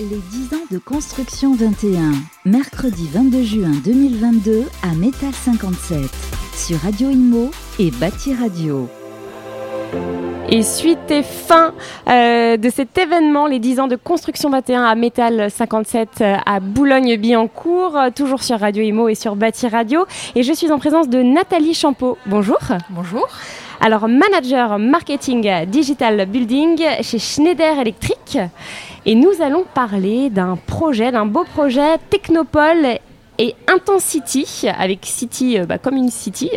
Les 10 ans de construction 21, mercredi 22 juin 2022 à Métal 57, sur Radio Imo et Bâti Radio. Et suite et fin euh, de cet événement, les 10 ans de construction 21 à Métal 57 euh, à Boulogne-Billancourt, euh, toujours sur Radio Imo et sur Bâti Radio. Et je suis en présence de Nathalie Champeau. Bonjour. Bonjour. Alors, manager marketing digital building chez Schneider Electric. Et nous allons parler d'un projet, d'un beau projet Technopole et Intensity, avec City bah, comme une city,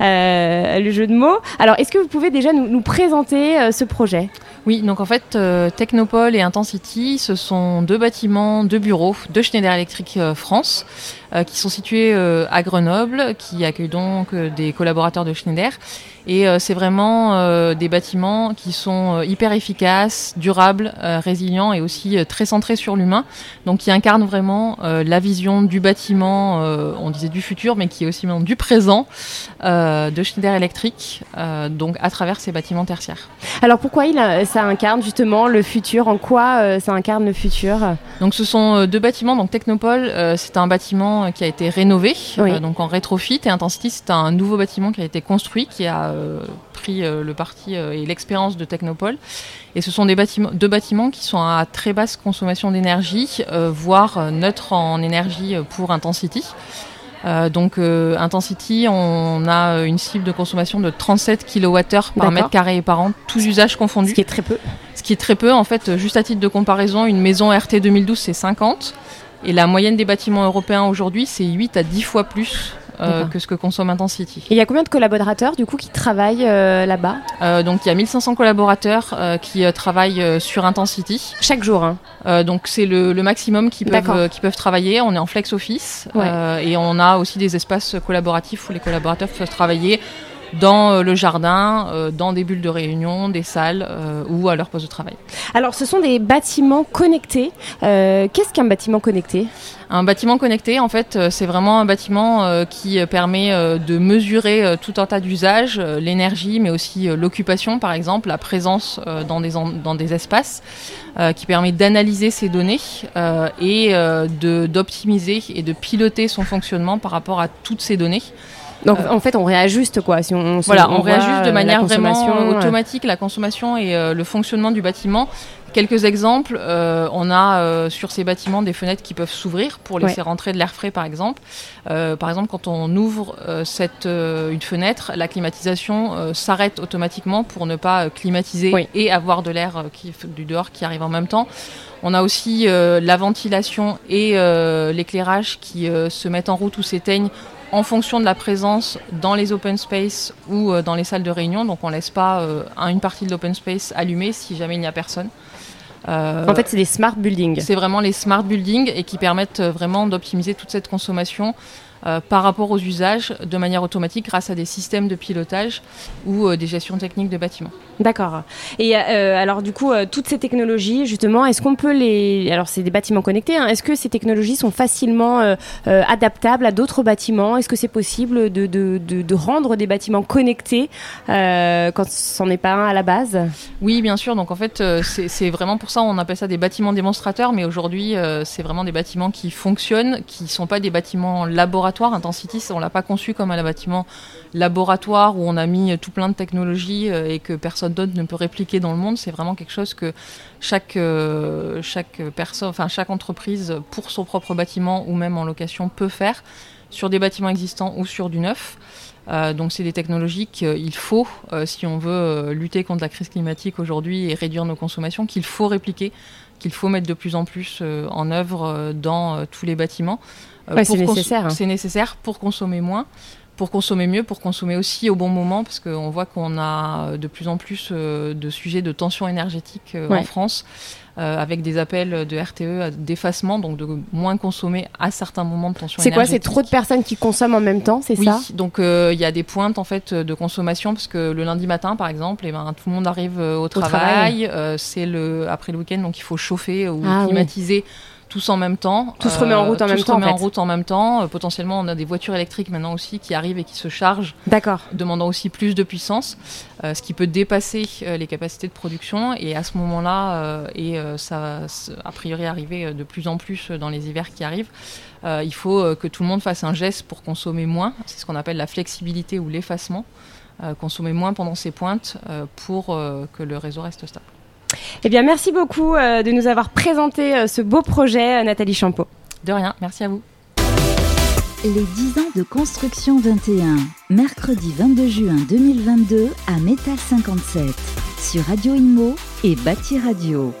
euh, le jeu de mots. Alors, est-ce que vous pouvez déjà nous, présenter euh, ce projet? Oui, donc en fait, euh, Technopole et Intensity, ce sont deux bâtiments, deux bureaux de Schneider Electric France, qui sont situés à Grenoble, qui accueillent donc des collaborateurs de Schneider. Et c'est vraiment des bâtiments qui sont hyper efficaces, durables, résilients et aussi très centrés sur l'humain. Donc qui incarnent vraiment la vision du bâtiment, on disait du futur, mais qui est aussi du présent de Schneider Electric, donc à travers ces bâtiments tertiaires. Alors pourquoi il a, ça incarne justement le futur? En quoi euh, ça incarne le futur? Donc ce sont deux bâtiments. Donc Technopole, euh, c'est un bâtiment qui a été rénové, Oui. euh, donc en rétrofit, et Intensity, c'est un nouveau bâtiment qui a été construit, qui a euh, pris euh, le parti euh, et l'expérience de Technopole. Et ce sont des bâtiments, deux bâtiments qui sont à très basse consommation d'énergie, euh, voire euh, neutres en énergie euh, pour Intensity. Euh, donc euh, Intensity, on a euh, une cible de consommation de 37 kWh par mètre carré par an, tous usages confondus. Ce qui est très peu. Ce qui est très peu, en fait, juste à titre de comparaison, une maison RT 2012 c'est 50 et la moyenne des bâtiments européens aujourd'hui c'est 8 à 10 fois plus euh, que ce que consomme Intensity. Et il y a combien de collaborateurs du coup qui travaillent euh, là-bas? Euh, donc il y a 1500 collaborateurs euh, qui travaillent sur Intensity. Chaque jour. hein. Euh, donc c'est le, le maximum qui peuvent, qui peuvent travailler. On est en flex office Ouais. et on a aussi des espaces collaboratifs où les collaborateurs peuvent travailler dans euh, le jardin, euh, dans des bulles de réunion, des salles euh, ou à leur poste de travail. Alors ce sont des bâtiments connectés. Qu'est-ce qu'un bâtiment connecté? Un bâtiment connecté, en fait, c'est vraiment un bâtiment qui permet de mesurer tout un tas d'usages, l'énergie, mais aussi l'occupation, par exemple, la présence dans, des dans des espaces, qui permet d'analyser ces données et d'optimiser et de piloter son fonctionnement par rapport à toutes ces données. Donc en fait on réajuste quoi. Si on, Voilà, on, réajuste de euh, manière vraiment euh, automatique la consommation et euh, le fonctionnement du bâtiment. Quelques exemples, euh, on a euh, sur ces bâtiments des fenêtres qui peuvent s'ouvrir pour laisser rentrer de l'air frais par exemple. Euh, par exemple, quand on ouvre cette, une fenêtre, la climatisation s'arrête automatiquement pour ne pas climatiser Oui. et avoir de l'air du dehors qui arrive en même temps. On a aussi la ventilation et l'éclairage qui se mettent en route ou s'éteignent en fonction de la présence dans les open space ou euh, dans les salles de réunion. Donc on laisse pas euh, un- une partie de l'open space allumée si jamais il n'y a personne. Euh, En fait c'est des smart buildings. c'est vraiment les smart buildings et qui permettent vraiment d'optimiser toute cette consommation euh, par rapport aux usages de manière automatique grâce à des systèmes de pilotage ou euh, des gestions techniques de bâtiments. D'accord. Et euh, alors du coup, toutes ces technologies, justement, est-ce qu'on peut les... Alors c'est des bâtiments connectés, hein. est-ce que ces technologies sont facilement adaptables à d'autres bâtiments? Est-ce que c'est possible de, de, de, de rendre des bâtiments connectés quand ce n'en est pas un à la base? Oui, bien sûr. Donc en fait, c'est vraiment pour ça on appelle ça des bâtiments démonstrateurs, mais aujourd'hui, c'est vraiment des bâtiments qui fonctionnent, qui sont pas des bâtiments laboratoires. Intensity, on l'a pas conçu comme un bâtiment laboratoire où on a mis tout plein de technologies euh, et que personne d'autre ne peut répliquer dans le monde. C'est vraiment quelque chose que chaque euh, chaque personne, enfin chaque entreprise pour son propre bâtiment ou même en location peut faire sur des bâtiments existants ou sur du neuf. Euh, donc c'est des technologies qu'il faut, si on veut lutter contre la crise climatique aujourd'hui et réduire nos consommations, qu'il faut répliquer, qu'il faut mettre de plus en plus euh, en œuvre euh, dans euh, tous les bâtiments. Ouais, c'est nécessaire, hein. C'est nécessaire pour consommer moins, pour consommer mieux, pour consommer aussi au bon moment, parce qu'on voit qu'on a de plus en plus euh, de sujets de tension énergétique euh, Ouais. en France. euh, avec des appels de RTE à d'effacement, donc de moins consommer à certains moments de tension C'est quoi C'est énergétique. trop de personnes qui consomment en même temps, c'est Oui, ça? donc euh, il y a des pointes en fait de consommation parce que le lundi matin par exemple, eh ben, tout le monde arrive au travail, travail. euh, c'est le après le week-end donc il faut chauffer ou Ah, oui. Tous en même temps. Tout se remet en route en tout même se temps, remet en en fait. route en même temps. Euh, potentiellement, on a des voitures électriques maintenant aussi qui arrivent et qui se chargent, D'accord. demandant aussi plus de puissance, euh, ce qui peut dépasser euh, les capacités de production. Et à ce moment-là, euh, et euh, ça va a priori arriver euh, de plus en plus dans les hivers qui arrivent, euh, il faut euh, que tout le monde fasse un geste pour consommer moins. C'est ce qu'on appelle la flexibilité ou l'effacement. Euh, consommer moins pendant ces pointes euh, pour euh, que le réseau reste stable. Eh bien, merci beaucoup euh, de nous avoir présenté euh, ce beau projet, euh, Nathalie Champeau. De rien, merci à vous. Les 10 ans de Construction 21, mercredi 22 juin 2022 à Métal 57, sur Radio Imo et Bâti Radio.